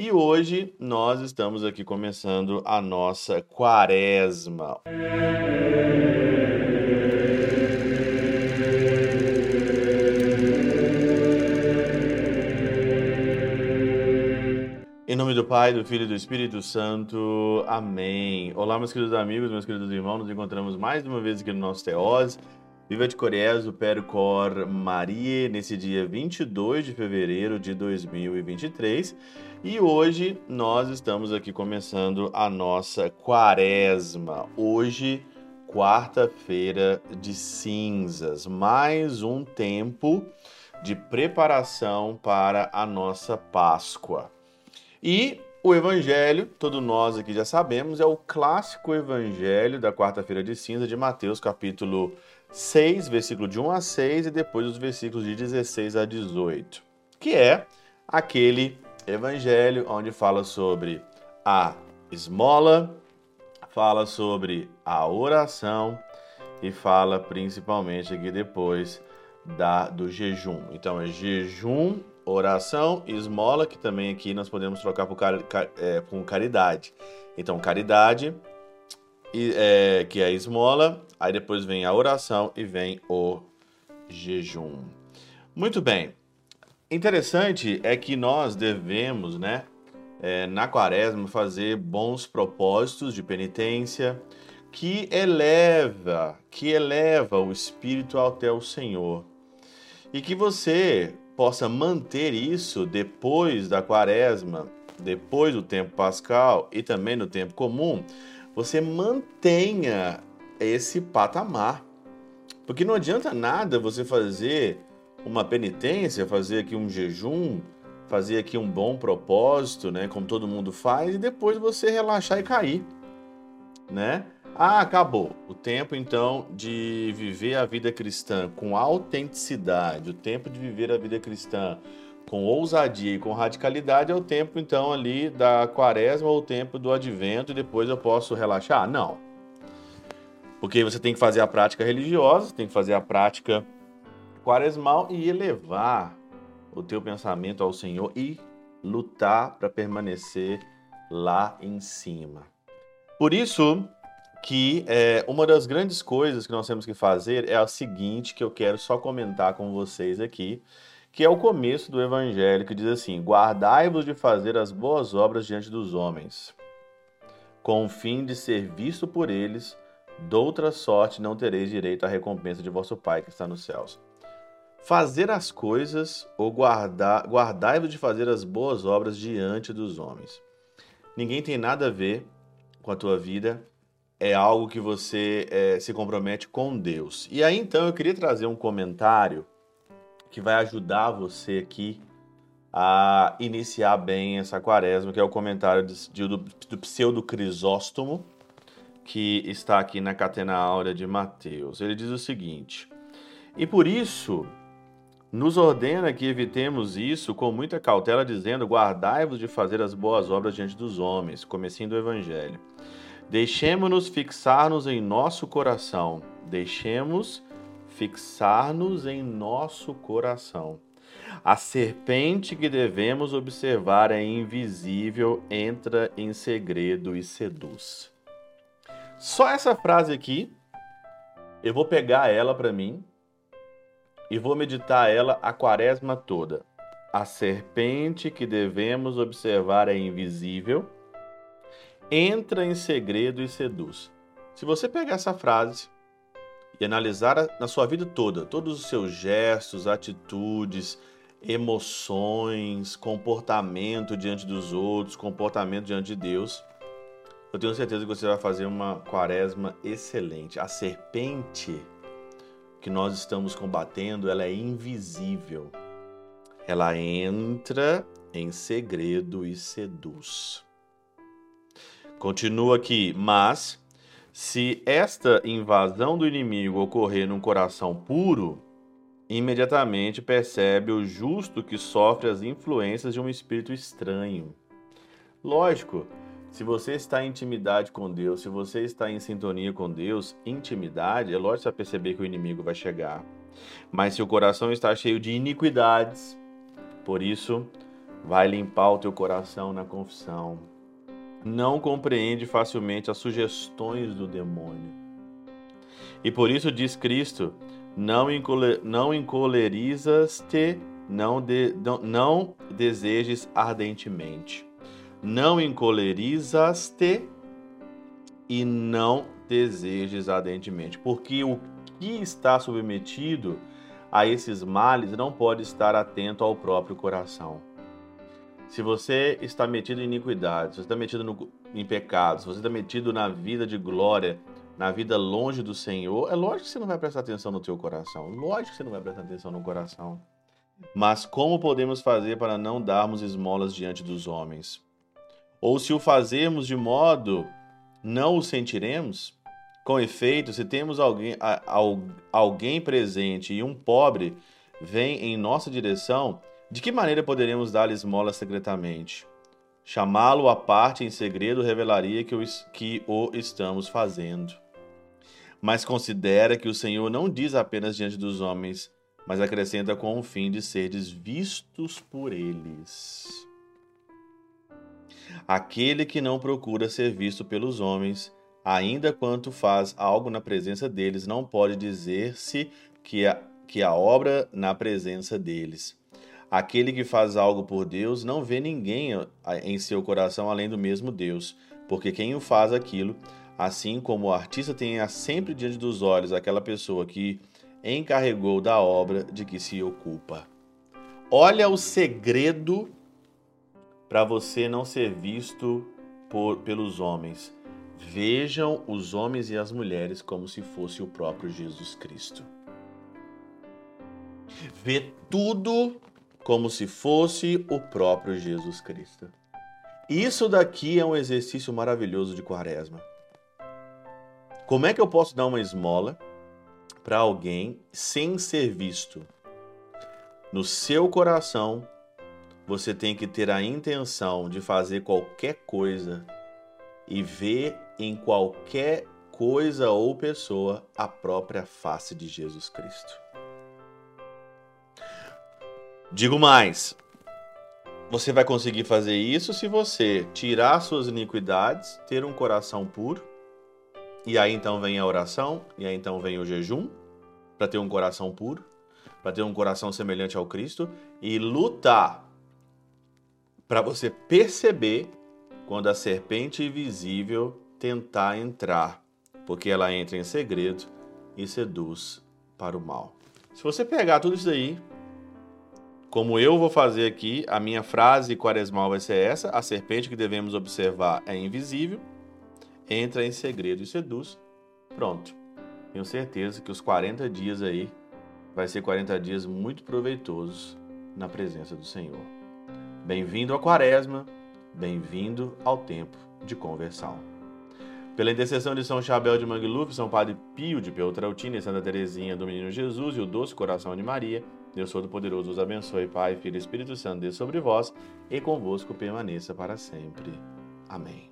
E hoje nós estamos aqui começando a nossa quaresma. Em nome do Pai, do Filho e do Espírito Santo. Amém. Olá, meus queridos amigos, meus queridos irmãos. Nos encontramos mais uma vez aqui no nosso Teose. Viva de Coriezo, Percor Maria, nesse dia 22 de fevereiro de 2023. E hoje nós estamos aqui começando a nossa quaresma. Hoje, quarta-feira de cinzas. Mais um tempo de preparação para a nossa Páscoa. E o evangelho, todos nós aqui já sabemos, é o clássico evangelho da quarta-feira de cinza de Mateus, capítulo 6, versículo de 1 a 6 e depois os versículos de 16 a 18, que é aquele evangelho onde fala sobre a esmola, fala sobre a oração e fala principalmente aqui depois da do jejum. Então é jejum oração esmola, que também aqui nós podemos trocar por car, car, é, com caridade. Então, caridade, e, é, que é a esmola, aí depois vem a oração e vem o jejum. Muito bem. Interessante é que nós devemos, né, é, na quaresma, fazer bons propósitos de penitência que eleva, que eleva o espírito até o Senhor. E que você possa manter isso depois da quaresma, depois do tempo pascal e também no tempo comum, você mantenha esse patamar. Porque não adianta nada você fazer uma penitência, fazer aqui um jejum, fazer aqui um bom propósito, né, como todo mundo faz, e depois você relaxar e cair, né? Ah, acabou. O tempo então de viver a vida cristã com autenticidade, o tempo de viver a vida cristã com ousadia e com radicalidade é o tempo então ali da quaresma ou o tempo do advento e depois eu posso relaxar? Não. Porque você tem que fazer a prática religiosa, tem que fazer a prática quaresmal e elevar o teu pensamento ao Senhor e lutar para permanecer lá em cima. Por isso, que é, uma das grandes coisas que nós temos que fazer é a seguinte, que eu quero só comentar com vocês aqui, que é o começo do Evangelho, que diz assim: Guardai-vos de fazer as boas obras diante dos homens, com o fim de ser visto por eles, doutra sorte não tereis direito à recompensa de vosso Pai que está nos céus. Fazer as coisas ou guardar, guardai-vos de fazer as boas obras diante dos homens. Ninguém tem nada a ver com a tua vida é algo que você é, se compromete com Deus. E aí então eu queria trazer um comentário que vai ajudar você aqui a iniciar bem essa quaresma, que é o comentário de, de, do, do pseudo Crisóstomo, que está aqui na Catena Áurea de Mateus. Ele diz o seguinte: E por isso nos ordena que evitemos isso com muita cautela, dizendo: Guardai-vos de fazer as boas obras diante dos homens, comecinho do Evangelho Deixemos-nos fixar-nos em nosso coração. Deixemos fixar-nos em nosso coração. A serpente que devemos observar é invisível, entra em segredo e seduz. Só essa frase aqui, eu vou pegar ela para mim e vou meditar ela a quaresma toda. A serpente que devemos observar é invisível, entra em segredo e seduz. Se você pegar essa frase e analisar na sua vida toda, todos os seus gestos, atitudes, emoções, comportamento diante dos outros, comportamento diante de Deus, eu tenho certeza que você vai fazer uma quaresma excelente. A serpente que nós estamos combatendo, ela é invisível. Ela entra em segredo e seduz. Continua aqui, mas se esta invasão do inimigo ocorrer num coração puro, imediatamente percebe o justo que sofre as influências de um espírito estranho. Lógico, se você está em intimidade com Deus, se você está em sintonia com Deus, intimidade, é lógico você perceber que o inimigo vai chegar. Mas se o coração está cheio de iniquidades, por isso vai limpar o teu coração na confissão. Não compreende facilmente as sugestões do demônio. E por isso diz Cristo: não, encole, não encolerizas-te, não, de, não, não desejes ardentemente. Não encolerizas-te e não desejes ardentemente, porque o que está submetido a esses males não pode estar atento ao próprio coração. Se você está metido em iniquidade, se você está metido no, em pecados, se você está metido na vida de glória, na vida longe do Senhor, é lógico que você não vai prestar atenção no teu coração. Lógico que você não vai prestar atenção no coração. Mas como podemos fazer para não darmos esmolas diante dos homens? Ou se o fazermos de modo não o sentiremos? Com efeito, se temos alguém, alguém presente e um pobre vem em nossa direção, de que maneira poderemos dar-lhe esmola secretamente? Chamá-lo à parte em segredo revelaria que o, que o estamos fazendo. Mas considera que o Senhor não diz apenas diante dos homens, mas acrescenta com o fim de serdes vistos por eles. Aquele que não procura ser visto pelos homens, ainda quanto faz algo na presença deles, não pode dizer-se que a, que a obra na presença deles. Aquele que faz algo por Deus não vê ninguém em seu coração além do mesmo Deus, porque quem o faz aquilo, assim como o artista tem sempre diante dos olhos aquela pessoa que encarregou da obra de que se ocupa. Olha o segredo para você não ser visto por, pelos homens. Vejam os homens e as mulheres como se fosse o próprio Jesus Cristo. Vê tudo como se fosse o próprio Jesus Cristo. Isso daqui é um exercício maravilhoso de quaresma. Como é que eu posso dar uma esmola para alguém sem ser visto? No seu coração, você tem que ter a intenção de fazer qualquer coisa e ver em qualquer coisa ou pessoa a própria face de Jesus Cristo. Digo mais, você vai conseguir fazer isso se você tirar suas iniquidades, ter um coração puro, e aí então vem a oração, e aí então vem o jejum, para ter um coração puro, para ter um coração semelhante ao Cristo, e lutar para você perceber quando a serpente invisível tentar entrar, porque ela entra em segredo e seduz para o mal. Se você pegar tudo isso aí, como eu vou fazer aqui, a minha frase quaresmal vai ser essa: a serpente que devemos observar é invisível, entra em segredo e seduz. Pronto. Tenho certeza que os 40 dias aí vai ser 40 dias muito proveitosos na presença do Senhor. Bem-vindo à Quaresma, bem-vindo ao tempo de conversão. Pela intercessão de São Chabel de Mangluf, São Padre Pio de Peltrautina e Santa Teresinha do Menino Jesus e o Doce Coração de Maria, Deus Todo-Poderoso os abençoe, Pai, Filho e Espírito Santo, Deus sobre vós e convosco permaneça para sempre. Amém.